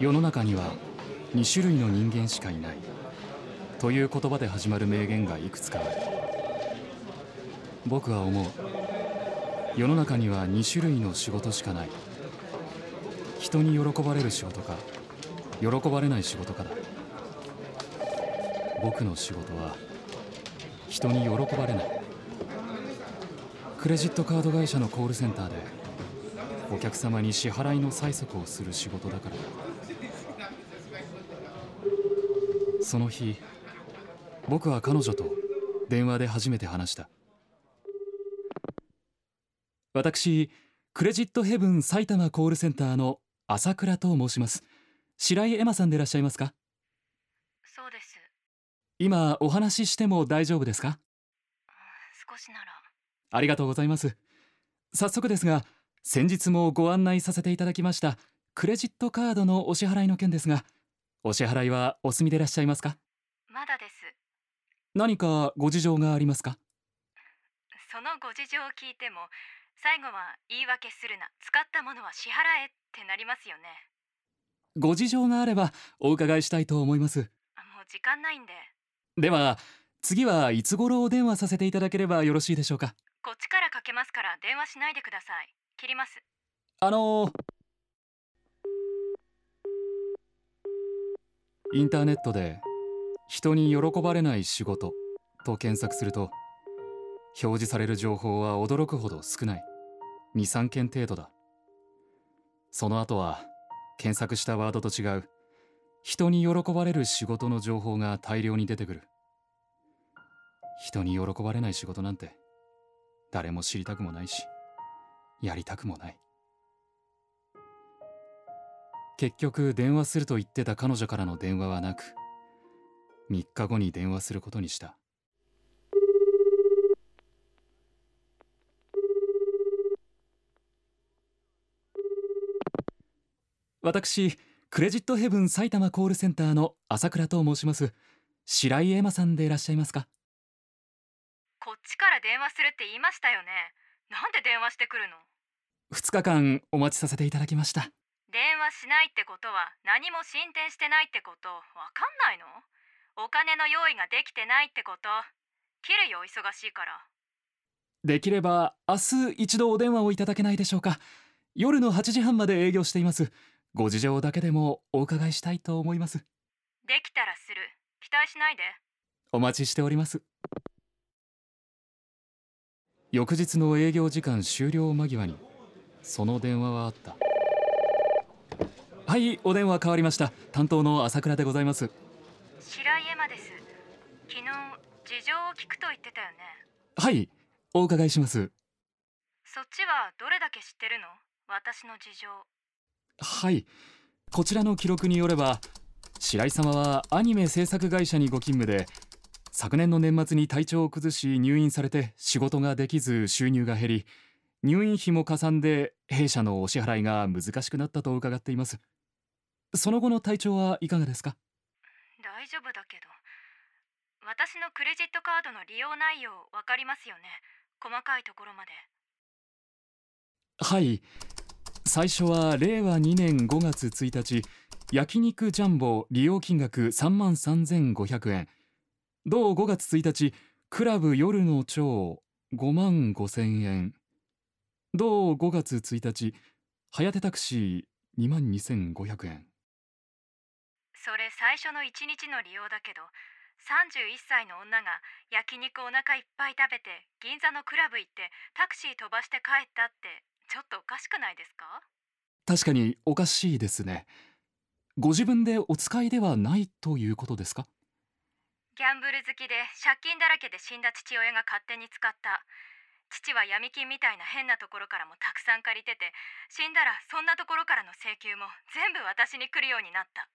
世の中には2種類の人間しかいない。という言葉で始まる名言がいくつかある。僕は思う。世の中には2種類の仕事しかない。人に喜ばれる仕事か喜ばれない仕事かだ。僕の仕事は人に喜ばれない。クレジットカード会社のコールセンターでお客様に支払いの催促をする仕事だからだ。その日僕は彼女と電話で初めて話した。私クレジットヘブン埼玉コールセンターの朝倉と申します。白井エマさんでいらっしゃいますか？そうです。今お話ししても大丈夫ですか？少しなら。ありがとうございます。早速ですが先日もご案内させていただきましたクレジットカードのお支払いの件ですがお支払いはお済みでいらっしゃいますか？まだです。何かご事情がありますか？そのご事情を聞いても最後は言い訳するな。使ったものは支払えってなりますよね。ご事情があればお伺いしたいと思います。もう時間ないんで。では次はいつ頃お電話させていただければよろしいでしょうかこっちからかけますから電話しないでください切りますあのインターネットで人に喜ばれない仕事と検索すると表示される情報は驚くほど少ない。23件程度だ。その後は検索したワードと違う人に喜ばれる仕事の情報が大量に出てくる。人に喜ばれない仕事なんて誰も知りたくもないしやりたくもない。結局電話すると言ってた彼女からの電話はなく3日後に電話することにした。私クレジットヘブン埼玉コールセンターの朝倉と申します。白井エマさんでいらっしゃいますか？こっちから電話するって言いましたよね。なんで電話してくるの？2日間お待ちさせていただきました電話しないってことは何も進展してないってことわかんないの？お金の用意ができてないってこと？切るよ忙しいから。できれば明日一度お電話をいただけないでしょうか？夜の8時半まで営業しています。ご事情だけでもお伺いしたいと思います。できたらする。期待しないで。お待ちしております。翌日の営業時間終了間際にその電話はあったはいお電話変わりました。担当の朝倉でございます。白井エマです。昨日事情を聞くと言ってたよね。はいお伺いします。そっちはどれだけ知ってるの？私の事情。はいこちらの記録によれば白井様はアニメ制作会社にご勤務で昨年の年末に体調を崩し入院されて仕事ができず収入が減り入院費もかさんで弊社のお支払いが難しくなったと伺っていますその後の体調はいかがですか？大丈夫だけど私のクレジットカードの利用内容わかりますよね。細かいところまで。はい。最初は令和2年5月1日焼肉ジャンボ利用金額3万3500円。同5月1日クラブ夜の蝶5万5000円。同5月1日はやてタクシー2万2500円最初の1日の利用だけど31歳の女が焼肉お腹いっぱい食べて銀座のクラブ行ってタクシー飛ばして帰ったってちょっとおかしくないですか？確かにおかしいですね。ご自分でお使いではないということですか？ギャンブル好きで借金だらけで死んだ父親が勝手に使った。父は闇金みたいな変なところからもたくさん借りてて死んだらそんなところからの請求も全部私に来るようになった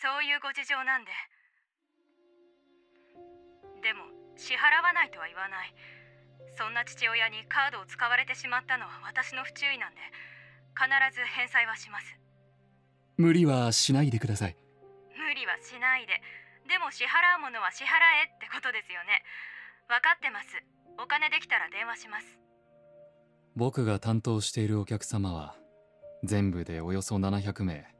そういうご事情なんで。でも支払わないとは言わない。そんな父親にカードを使われてしまったのは私の不注意なんで必ず返済はします。無理はしないでください。無理はしないで。でも支払うものは支払えってことですよね。分かってます。お金できたら電話します。僕が担当しているお客様は全部でおよそ700名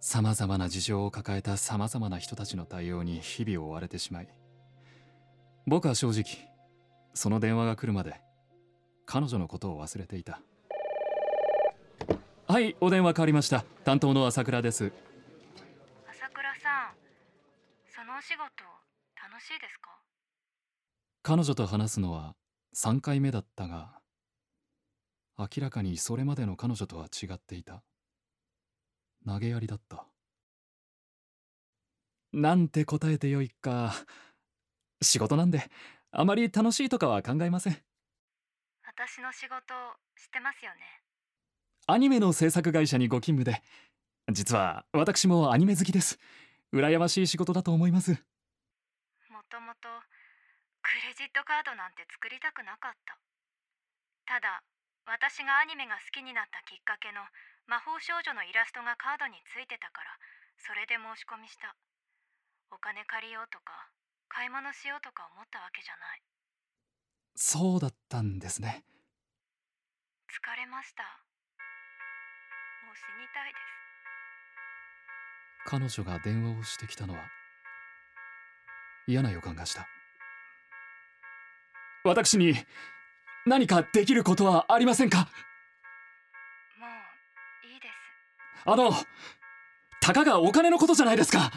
さまざまな事情を抱えたさまざまな人たちの対応に日々を追われてしまい僕は正直その電話が来るまで彼女のことを忘れていた。はいお電話変わりました。担当の朝倉です。朝倉さんそのお仕事楽しいですか？彼女と話すのは3回目だったが明らかにそれまでの彼女とは違っていた投げやりだった。なんて答えてよいか。仕事なんであまり楽しいとかは考えません。私の仕事知ってますよね。アニメの制作会社にご勤務で実は私もアニメ好きです。羨ましい仕事だと思います。もともとクレジットカードなんて作りたくなかった。ただ私がアニメが好きになったきっかけの魔法少女のイラストがカードについてたからそれで申し込みした。お金借りようとか買い物しようとか思ったわけじゃない。そうだったんですね。疲れました。もう死にたいです。彼女が電話をしてきたのは嫌な予感がした。私に何かできることはありませんか？あのたかがお金のことじゃないですか。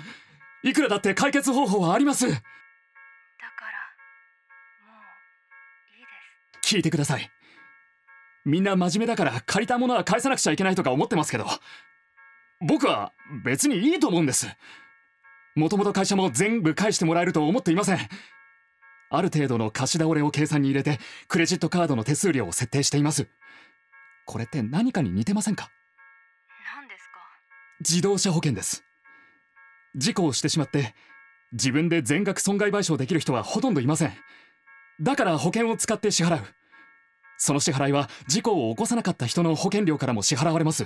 いくらだって解決方法はあります。だからもういいです。聞いてください。みんな真面目だから借りたものは返さなくちゃいけないとか思ってますけど。僕は別にいいと思うんです。もともと会社も全部返してもらえると思っていません。ある程度の貸し倒れを計算に入れてクレジットカードの手数料を設定しています。これって何かに似てませんか？自動車保険です。事故をしてしまって自分で全額損害賠償できる人はほとんどいません。だから保険を使って支払う。その支払いは事故を起こさなかった人の保険料からも支払われます。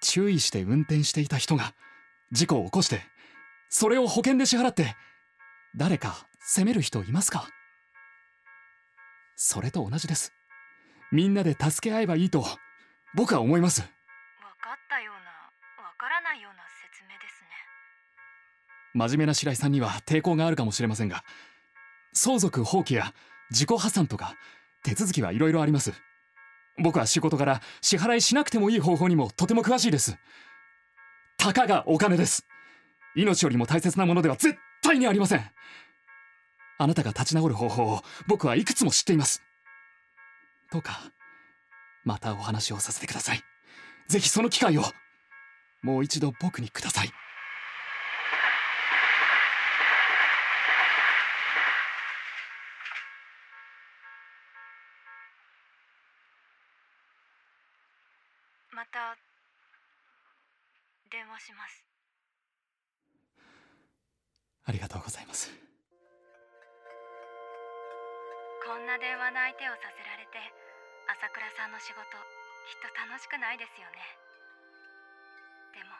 注意して運転していた人が事故を起こしてそれを保険で支払って誰か責める人いますか？それと同じです。みんなで助け合えばいいと僕は思います。分かったよ。真面目な白井さんには抵抗があるかもしれませんが相続放棄や自己破産とか手続きはいろいろあります。僕は仕事から支払いしなくてもいい方法にもとても詳しいです。たかがお金です。命よりも大切なものでは絶対にありません。あなたが立ち直る方法を僕はいくつも知っています。どうかまたお話をさせてください。ぜひその機会を。もう一度僕にくださいまた電話します。ありがとうございます。こんな電話の相手をさせられて朝倉さんの仕事きっと楽しくないですよね。でも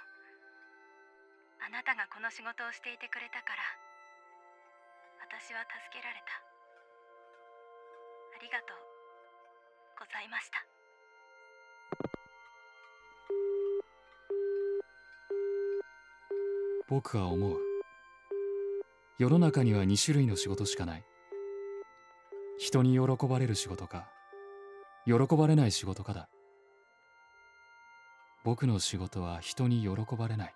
あなたがこの仕事をしていてくれたから私は助けられた。ありがとうございました僕は思う。世の中には2種類の仕事しかない。人に喜ばれる仕事か喜ばれない仕事かだ。僕の仕事は人に喜ばれない。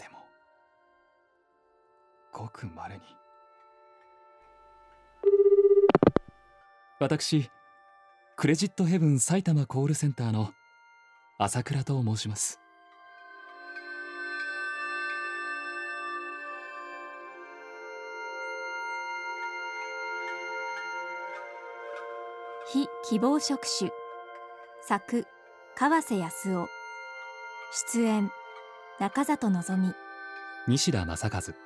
でもごくまれに。私クレジットヘブン埼玉コールセンターの朝倉と申します。希望職種。作川瀬康夫。出演中里望。西田正和。